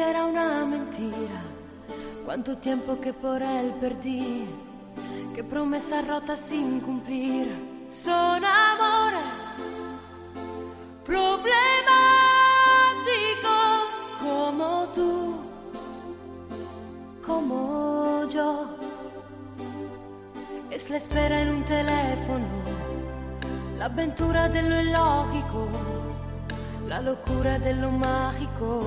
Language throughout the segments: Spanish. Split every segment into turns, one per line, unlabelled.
era una mentira. Cuánto tiempo que por él perdí, qué promesas rotas sin cumplir. Son amores problemáticos como tú, como yo. Es la espera en un teléfono, la aventura de lo ilógico la locura de lo mágico,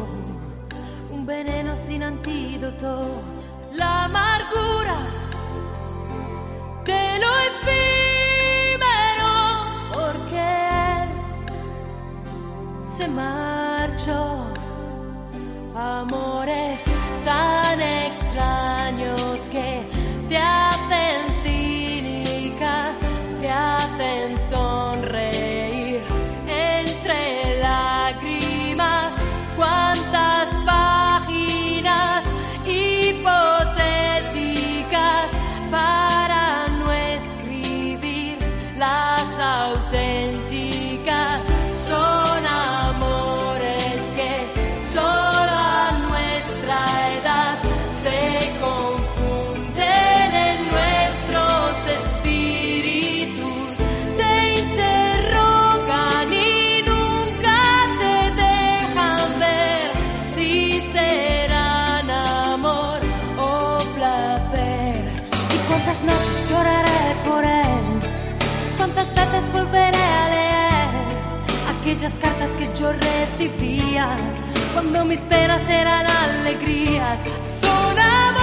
veneno sin antídoto, la amargura de lo efímero, porque se marchó. Amores tan extraños aquellas cartas que yo recibía cuando mis penas eran alegrías? Son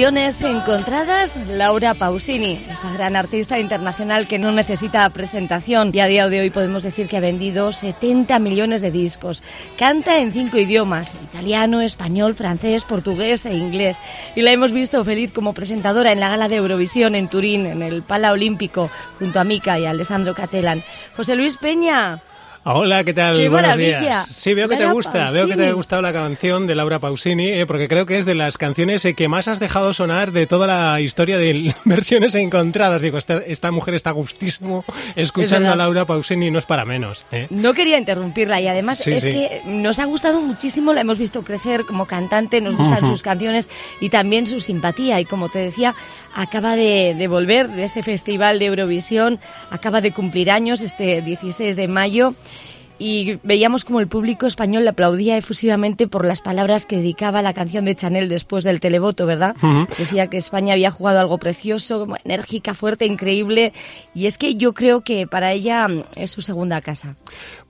versiones encontradas, Laura Pausini, esta gran artista internacional que no necesita presentación y a día de hoy podemos decir que ha vendido 70 millones de discos. Canta en cinco idiomas, italiano, español, francés, portugués e inglés. Y la hemos visto feliz como presentadora en la gala de Eurovisión en Turín, en el Pala Olímpico, junto a Mica y a Alessandro Catelan. José Luis Peña.
Hola, ¿qué tal?
¡Qué
Buenos
maravilla!
días. Sí, veo que te gusta, veo que te ha gustado la canción de Laura Pausini, eh, porque creo que es de las canciones eh, que más has dejado sonar de toda la historia de versiones encontradas. Digo, esta, esta mujer está gustísimo escuchando a Laura Pausini no es para menos. eh.
No quería interrumpirla y además
Sí,
es
sí.
que nos ha gustado muchísimo, la hemos visto crecer como cantante, nos gustan sus canciones y también su simpatía y como te decía, acaba de, de volver de ese festival de Eurovisión, acaba de cumplir años este 16 de mayo y veíamos como el público español le aplaudía efusivamente por las palabras que dedicaba la canción de Chanel después del televoto, ¿verdad? Decía que España había jugado algo precioso, como enérgica, fuerte, increíble y es que yo creo que para ella mm, es su segunda casa.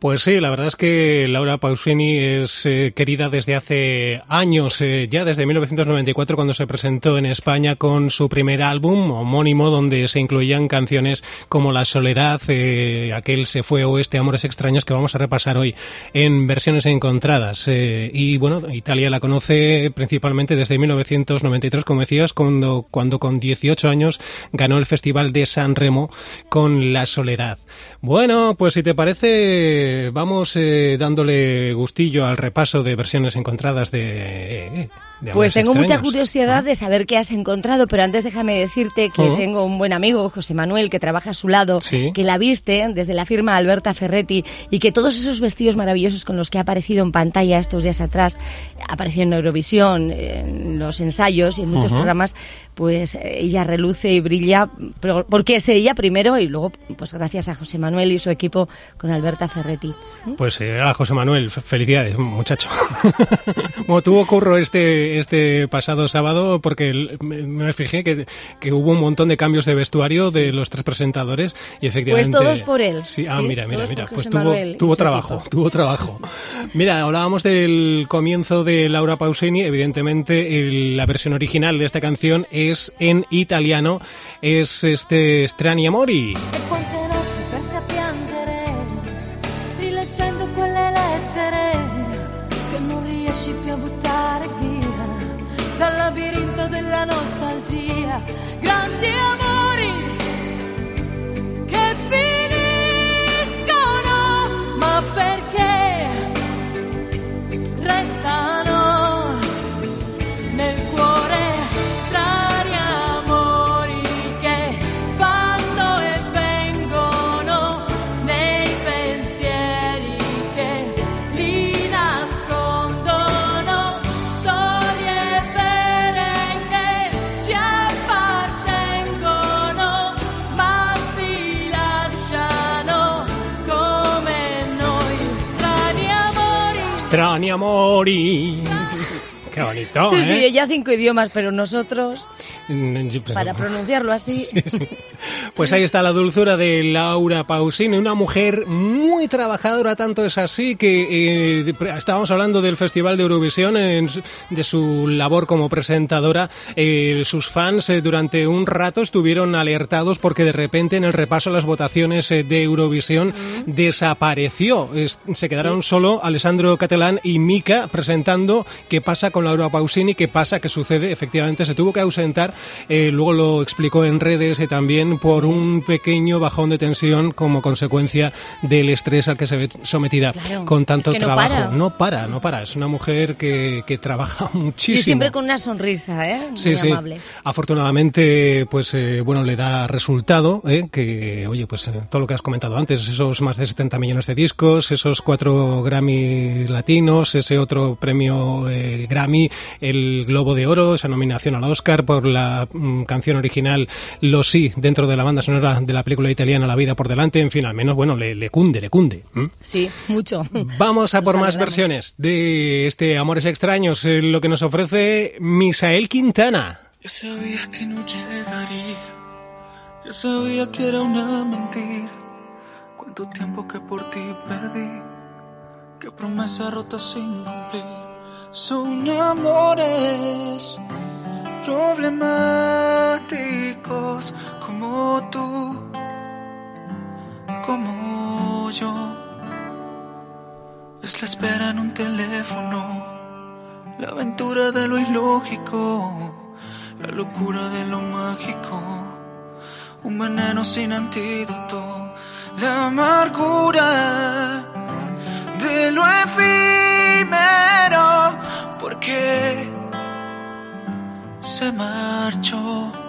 Pues sí, la verdad es que Laura Pausini es eh, querida desde hace años, eh, ya desde 1994 cuando se presentó en España con su primer álbum homónimo donde se incluían canciones como La Soledad, eh, aquel Se fue oeste, Amores extraños que vamos a repasar hoy en versiones encontradas. Eh, y bueno, Italia la conoce principalmente desde 1993, como decías, cuando, cuando con 18 años ganó el Festival de San Remo con La Soledad. Bueno, pues si te parece, vamos eh, dándole gustillo al repaso de versiones encontradas de... eh, de
Pues tengo mucha curiosidad de saber qué has encontrado, pero antes déjame decirte que
Ujú.
tengo un buen amigo, José Manuel, que trabaja a su lado,
Sí.
que la viste desde la firma Alberta Ferretti y que todos esos vestidos maravillosos con los que ha aparecido en pantalla estos días atrás, apareció en Eurovisión, en los ensayos y en muchos programas, pues eh, ella reluce y brilla, porque es ella primero y luego, pues gracias a José Manuel y su equipo con Alberta Ferretti.
Pues eh, a José Manuel, felicidades, muchacho. Como tuvo curro este, este, pasado sábado porque me, fijé que, que, hubo un montón de cambios de vestuario de los tres presentadores y efectivamente...
Pues todos por él.
Sí, ah, mira, mira, mira, pues tuvo, tuvo trabajo, tuvo trabajo. Mira, hablábamos del comienzo de Laura Pausini, evidentemente la versión original de esta canción es en italiano, es este Strani Amori.
Sí,
¿eh?
sí, ella cinco idiomas, pero nosotros... Para pronunciarlo así.
Pues ahí está la dulzura de Laura Pausini, una mujer muy trabajadora, tanto es así que eh, estábamos hablando del Festival de Eurovisión, de su labor como presentadora. Eh, sus fans eh, durante un rato estuvieron alertados porque de repente en el repaso a las votaciones de Eurovisión desapareció. se quedaron solo Alessandro Catalán y Mika presentando qué pasa con Laura Pausini, qué pasa, qué sucede. Efectivamente, se tuvo que ausentar eh, luego lo explicó en redes y también por un pequeño bajón de tensión como consecuencia del estrés al que se ve sometida con tanto trabajo. No para. no para, Es una mujer que, que trabaja muchísimo. Y
siempre con una sonrisa, ¿eh? Muy sí, amable.
Sí. Afortunadamente, pues eh, bueno, le da resultado, ¿eh? que, oye, pues eh, todo lo que has comentado antes, esos más de 70 millones de discos, esos cuatro Grammy latinos, ese otro premio Grammy, el Globo de Oro, esa nominación al Oscar por la Mm, canción original Lo Sí dentro de la banda sonora de la película italiana La vida por delante. En fin, al menos, bueno, le, cunde, le cunde.
Sí, mucho.
Vamos a por más versiones de este Amores Extraños, eh, lo que nos ofrece Misael Quintana.
Ya sabía que no llegaría, ya sabía que era una mentira. Cuánto tiempo que por ti perdí, qué promesa rota sin cumplir. Son amores problemáticos como tú, como yo. Es la espera en un teléfono, la aventura de lo ilógico, la locura de lo mágico, un veneno sin antídoto, la amargura de lo efímero, porque se marchó.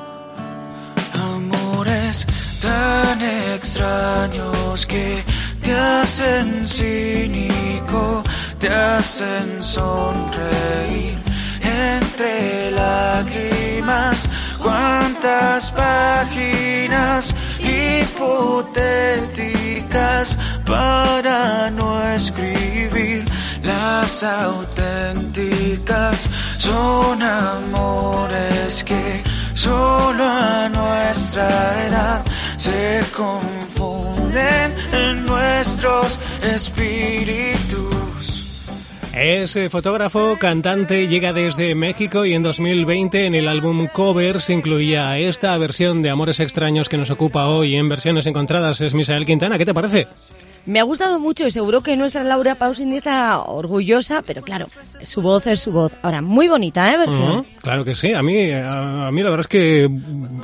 Tan extraños que te hacen cínico, te hacen sonreír entre lágrimas. Cuántas páginas hipotéticas para no escribir las auténticas son amores que solo a nuestra edad se confunden en nuestros espíritus.
Es eh, fotógrafo, cantante, llega desde México y en 2020 en el álbum Covers incluía esta versión de Amores Extraños que nos ocupa hoy en versiones encontradas. Es Misael Quintana, ¿qué te parece?
Me ha gustado mucho y seguro que nuestra Laura Pausini está orgullosa, pero claro, su voz es su voz. Ahora, muy bonita, ¿eh? Versión.
claro que sí, a mí, a, mí la verdad es que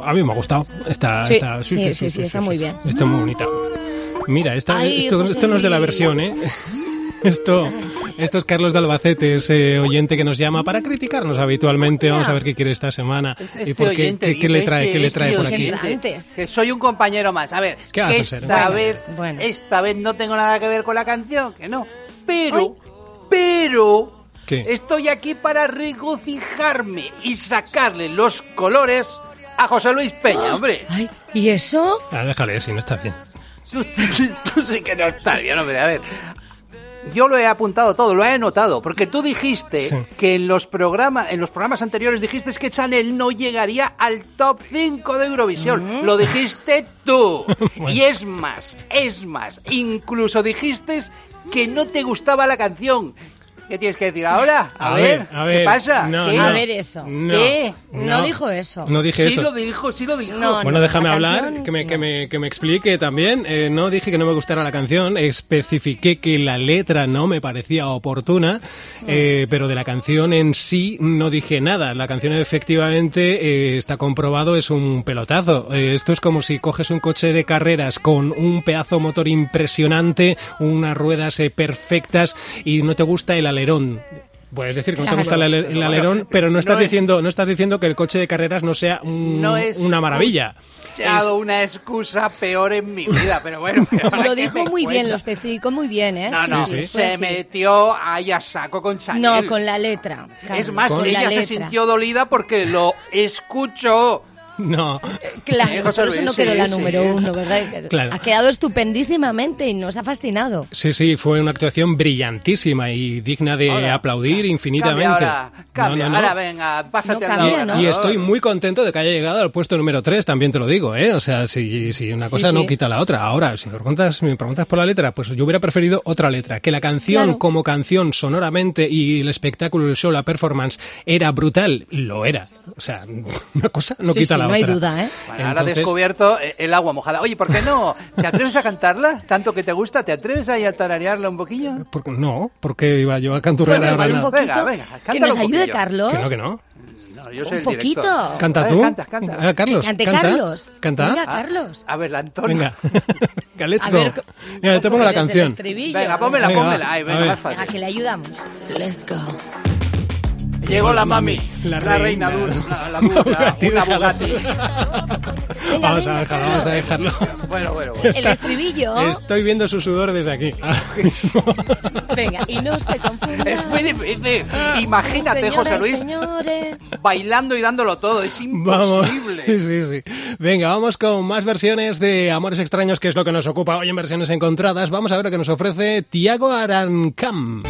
a mí me ha gustado. Está,
sí, sí, sí, sí, está muy bien.
Está muy bonita. Mira, esta, esto, esto no es de la versión, ¿eh? Esto, esto es Carlos de Albacete, ese oyente que nos llama para criticarnos habitualmente. Vamos a ver qué quiere esta semana y por qué, qué, le trae, qué le trae por aquí.
Que soy un compañero más. A ver,
¿Qué vas a ser?
esta vez, esta vez no tengo nada que ver con la canción, que no. Pero, pero Estoy aquí para regocijarme y sacarle los colores a José Luis Peña, hombre.
¿Y eso?
Ah, déjale, si no está bien.
Tú, sí que no estás bien, hombre. A ver, yo lo he apuntado todo, lo he anotado, porque tú dijiste que en los, programas, en los programas anteriores dijiste que Chanel no llegaría al top 5 de Eurovisión. Lo dijiste tú. Y es más, es más, incluso dijiste que no te gustaba la canción. ¿Qué tienes que decir ahora? A, ver, ¿qué pasa?
A ver eso.
¿Qué?
No, dijo eso.
No dije
sí
eso.
Sí lo dijo, sí lo dijo.
bueno, déjame hablar, que me, que, me, que me explique también. Eh, no dije que no me gustara la canción, especifiqué que la letra no me parecía oportuna, eh, pero de la canción en sí no dije nada. La canción efectivamente eh, está comprobado, es un pelotazo. esto es como si coges un coche de carreras con un pedazo motor impresionante, unas ruedas perfectas y no te gusta el alerón. Puedes decir que no te gusta el, alerón, pero no estás diciendo no estás diciendo que el coche de carreras no sea una maravilla.
He dado una excusa peor en mi vida, pero bueno.
lo dijo muy bien, lo especificó muy bien, ¿eh?
No, no, se metió ahí a saco con Chanel.
No, con la letra.
Es más, ella se sintió dolida porque lo escuchó.
No.
Claro, por eso no quedó la número uno, ¿verdad?
Claro.
Ha quedado estupendísimamente y nos ha fascinado.
Sí, sí, fue una actuación brillantísima y digna de aplaudir infinitamente.
Ahora, cambia, ahora venga, pásate a
y, y, estoy muy contento de que haya llegado al puesto número 3, también te lo digo, ¿eh? O sea, si, si una cosa no quita la otra. Ahora, si me preguntas, me preguntas por la letra, pues yo hubiera preferido otra letra. Que la canción como canción sonoramente y el espectáculo, el show, la performance era brutal, lo era. O sea, una cosa no quita la
no hay duda, ¿eh?
ahora descubierto eh, el agua mojada. Oye, ¿por qué no? ¿Te atreves a cantarla? ¿Tanto que te gusta? ¿Te atreves a, ir a tararearla un poquillo?
no, porque iba yo a canturrear ahora.
Un poquito, venga, venga, Que nos ayude Carlos.
Que no, que no.
No, yo soy
un poquito.
¿Canta tú?
canta, canta.
Ah, Carlos,
Cante
canta.
Carlos.
¿Canta?
Venga, Carlos.
A, ver, la Antonio.
Venga. Let's go. Mira, te pongo la canción.
Venga, pónmela, pónmela. Ay, venga, más fácil.
A que le ayudamos.
Let's go.
Llegó la mami, la, la reina, dura, la, la, dura, una Bugatti.
vamos a dejarlo, vamos a dejarlo.
Bueno, bueno, bueno.
El estribillo.
Estoy viendo su sudor desde aquí.
Venga, y no se confunda.
Es muy difícil. Imagínate,
señores,
José Luis,
señores.
bailando y dándolo todo. Es imposible.
Vamos. Sí, sí, sí. Venga, vamos con más versiones de Amores Extraños, que es lo que nos ocupa hoy en versiones encontradas. Vamos a ver lo que nos ofrece Tiago Arancam.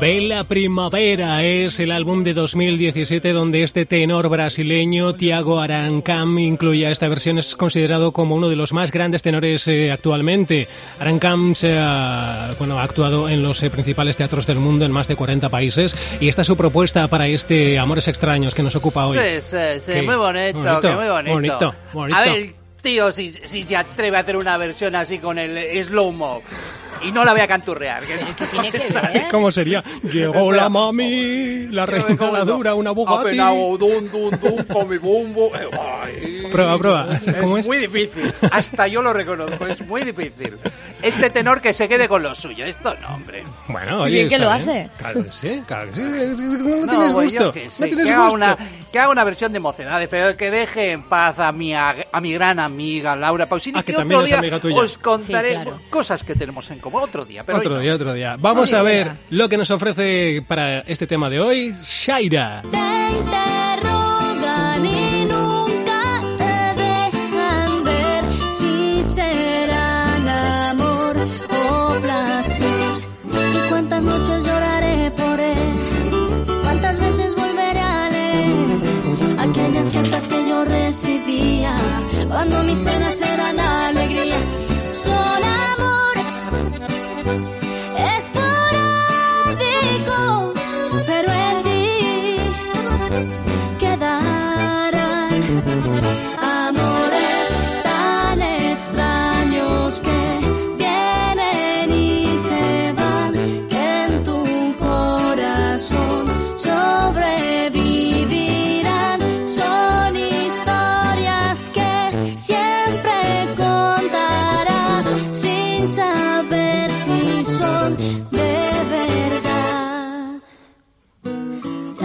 Bella Primavera es el álbum de 2017 donde este tenor brasileño Tiago Arancam incluye esta versión. Es considerado como uno de los más grandes tenores eh, actualmente. Arancam se ha, bueno, ha actuado en los eh, principales teatros del mundo en más de 40 países y esta es su propuesta para este Amores Extraños que nos ocupa hoy.
Sí, sí, sí, muy bonito, bonito, muy bonito.
bonito, bonito.
A ver, tío, si, si se atreve a hacer una versión así con el slow-mo y no la voy a canturrear. Que,
¿Qué tiene que ver?
¿Cómo sería? Llegó la mami, la reina la dura, una Bugatti.
Dun, dun, dun, con mi bumbo.
Prueba, prueba. ¿Cómo es?
muy difícil. Hasta yo lo reconozco, es muy difícil. Este tenor que se quede con lo suyo. Esto no, hombre.
Bueno, oye,
bien que lo hace.
Claro que sí, claro que sí. No, tienes
pues
gusto.
Que,
no tienes
que
gusto.
Haga una, que haga una versión de mocedades, pero que deje en paz a mi, a, mi gran amiga Laura Pausini.
Ah, que
que
también
otro
es amiga tuya.
os contaré
Sí, claro.
cosas que tenemos en común. Otro día, pero
Otro
no.
día, otro día. Vamos
Oye,
a ver lo que nos ofrece para este tema de hoy, Shaira.
Te interrogan y nunca te dejan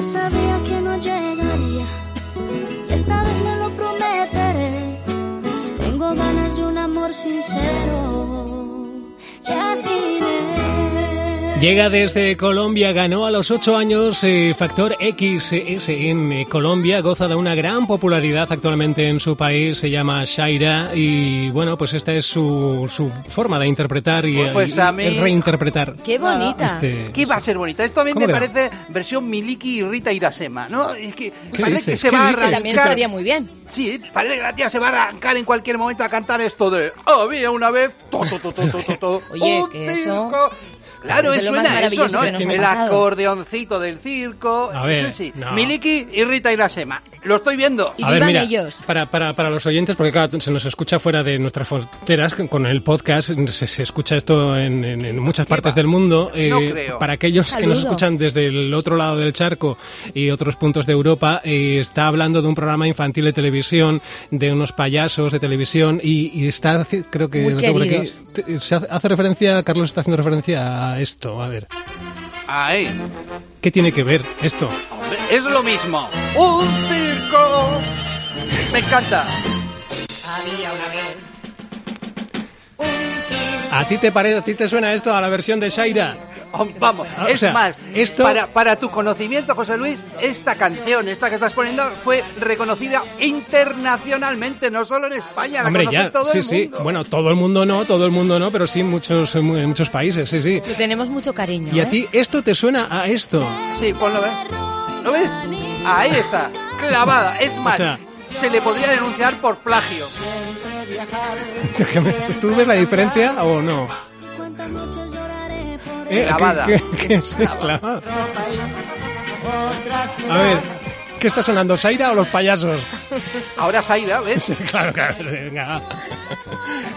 que sabía que no llegaría. Y esta vez me lo prometeré. Tengo ganas de un amor sincero.
Llega desde Colombia, ganó a los 8 años eh, Factor XS en eh, Colombia, goza de una gran popularidad actualmente en su país, se llama Shaira y bueno, pues esta es su, su forma de interpretar y,
Pues a
y
mí-
Qué
reinterpretar.
bonita.
Este-
¿Qué va a ser bonita? Esto a mí
¿Cómo
me
no?
parece versión Miliki y Rita Irasema, ¿no? Es que
¿Qué
parece
dices?
que se
¿Qué
va a
dices?
arrancar.
También estaría muy bien.
Sí, parece que la tía se va a arrancar en cualquier momento a cantar esto de Había una vez. to, to, to, to, to, to, to,
Oye,
un
que eso-
circo". Claro, eso suena eso, ¿no? El acordeoncito del circo.
A ver,
sí.
no.
Miliki y Rita Irasema. Lo estoy viendo.
Y
A ver,
vivan
mira,
ellos.
Para, para, para los oyentes, porque claro, se nos escucha fuera de nuestras fronteras, con el podcast, se, se escucha esto en, en- en muchas partes
va?
del mundo. eh,
No creo.
Para aquellos que nos escuchan desde el otro lado del charco y otros puntos de Europa, eh, está hablando de un programa infantil de televisión, de unos payasos de televisión, y, y está, creo que
Muy
lo tengo por aquí,
queridos.
te- se hace hace referencia, Carlos está haciendo referencia a esto, a ver.
Ahí.
¿Qué tiene que ver esto?
Hombre, es lo mismo. Un circo. Me encanta.
¿A ti te parece, a ti te suena esto a la versión de Shaira?
Vamos,
o
es
sea,
más,
esto-
para, para tu conocimiento, José Luis, esta canción, esta que estás poniendo, fue reconocida internacionalmente, no solo en España, la
Hombre, ya,
todo
sí,
el
sí.
mundo.
Bueno, todo el mundo no, todo el mundo no, pero sí en muchos, en mu- en muchos países, sí, sí.
Le tenemos mucho cariño.
¿Y a
¿eh?
ti esto te suena a esto?
Sí, ponlo, ¿ves? ¿Lo ves? Ahí está, clavada. Es más,
sea-
se le podría denunciar por plagio.
¿Tú ves la diferencia o no? ¿Eh?
Clavada.
¿Qué, qué- qué es clavada? A ver, ¿qué está sonando, Saira o los payasos?
Ahora Saira, ¿ves?
Sí, claro, claro, venga.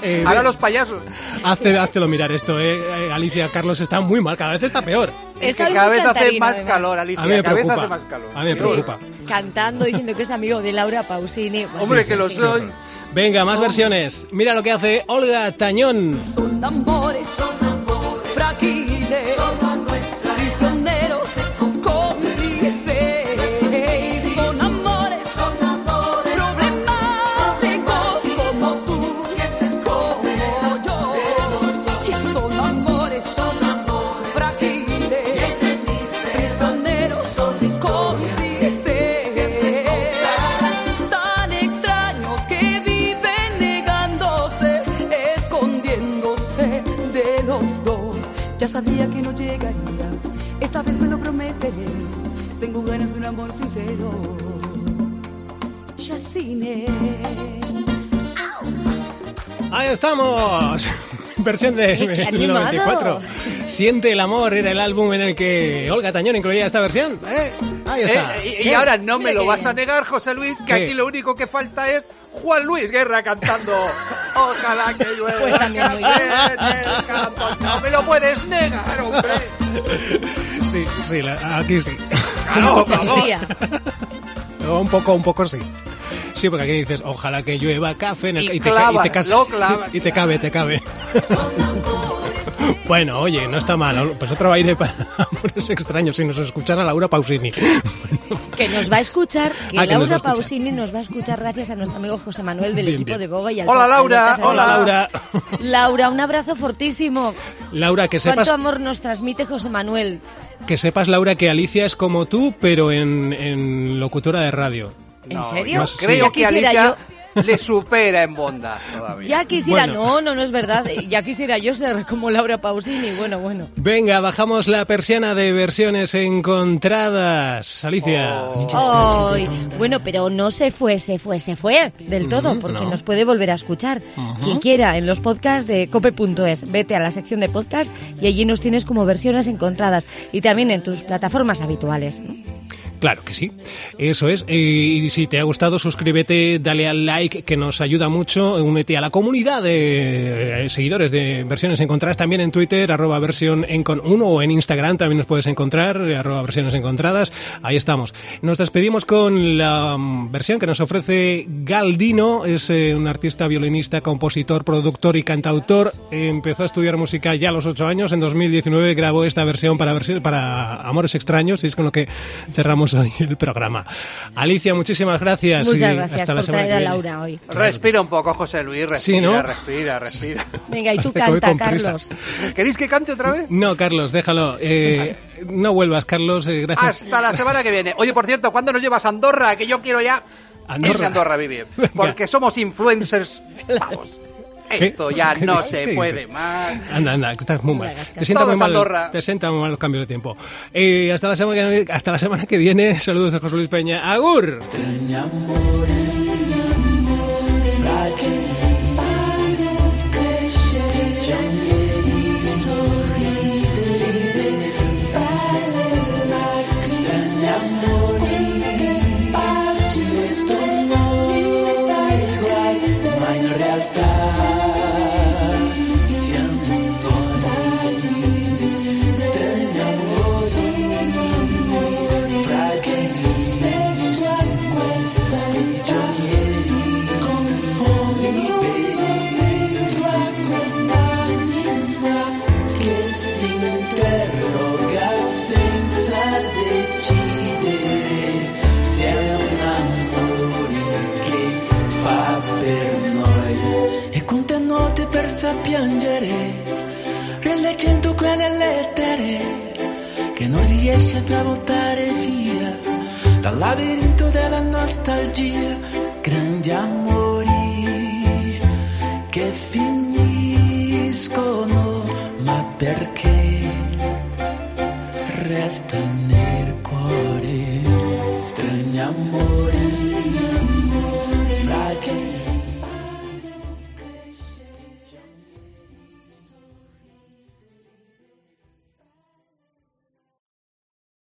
Eh,
Ahora los payasos.
hace, hácelo mirar esto, eh. Eh, Alicia, Carlos está muy mal, cada vez está peor.
Es que cada vez hace más
además.
calor, Alicia.
A mí me
cada vez hace más calor.
A mí me preocupa.
Cantando, diciendo que es amigo de Laura Pausini. Pues
Hombre,
sí,
que
sí,
lo
sí.
soy.
Venga, más versiones. Mira lo que hace Olga Tañón.
Son amores, son amores sabía que no llegaría, esta vez me lo prometeré. Tengo ganas de un amor sincero. Yacine.
Ahí estamos. Versión de
¡Qué
del
animado!
94. Siente el amor era el álbum en el que Olga Tañón incluía esta versión. ¿eh? Ahí está.
Eh, y- y ahora no me lo vas a negar, José Luis, que
¿Qué?
aquí lo único que falta es Juan Luis Guerra cantando Ojalá que llueva.
Pues también muy bien.
en el campo". No me lo puedes negar, hombre.
Sí, sí, aquí sí.
Claro, vamos.
Poesía.
un poco, un poco sí. Sí, porque aquí dices, ojalá que llueva café en el
Y
y te,
clava,
y te cas-
lo clava.
y te cabe, te cabe. bueno, oye, no está mal. Pues otro aire para amores extraños si nos escuchara Laura Pausini.
Que nos va a escuchar, que
Ah, que nos
Laura
escuchar.
Pausini nos va a escuchar gracias a nuestro amigo José Manuel del
Bien,
equipo
bien.
de Boba y al
Hola, Laura.
Hola. Laura.
Laura, un abrazo fortísimo.
Laura, que sepas,
¿Cuánto amor nos transmite José Manuel?
que sepas, Laura, que Alicia es como tú, pero en, en locutora de radio.
¿En serio?
Creo que Alicia le supera en bondad todavía.
Ya quisiera,
Bueno.
no, no, no es verdad. Ya quisiera yo ser como Laura Pausini. Bueno, bueno.
Venga, bajamos la persiana de versiones encontradas. Alicia.
Oh.
Ay, bueno, pero no se fue, se fue, se fue del todo, porque
no.
nos puede volver a escuchar. Quien quiera, en los podcasts de cope.es, vete a la sección de podcast y allí nos tienes como versiones encontradas y también en tus plataformas habituales.
Claro que sí, eso es. Eh, Y si te ha gustado, suscríbete, dale al like, que nos ayuda mucho. Únete a la comunidad de eh, seguidores de Versiones Encontradas, también en Twitter, arroba versión encon 1 o en Instagram también nos puedes encontrar, eh, arroba versiones encontradas. Ahí estamos. Nos despedimos con la mm, versión que nos ofrece Galdino, es un artista, violinista, compositor, productor y cantautor. Empezó a estudiar música ya a los 8 años, en 2019 grabó esta versión para, versi- para Amores Extraños, y es con lo que cerramos
hoy el programa. Alicia, muchísimas gracias.
Muchas gracias hasta por la semana traer a Laura hoy.
Respira un poco, José Luis, respira,
sí, ¿no?
respira, respira.
Venga, y tú canta, Carlos.
¿Queréis que cante otra vez?
No, Carlos, déjalo. Eh, no vuelvas, Carlos, eh, gracias.
Hasta la semana que viene. Oye, por cierto, ¿cuándo nos llevas a Andorra? Que yo quiero ya Andorra. Andorra a vivir. Porque somos influencers. Vamos. Esto ya no se puede más.
Anda, anda, que estás muy mal. Te sienta muy mal, te sienta muy mal los cambios de tiempo. Eh, hasta, la semana que, hasta la semana que viene. Saludos de José Luis Peña. ¡Agur!
Persa a piangere, rileggendo quelle lettere che non riesce più a buttare via dal labirinto della nostalgia, grandi amori che finiscono, ma perché resta nel cuore, strani amori.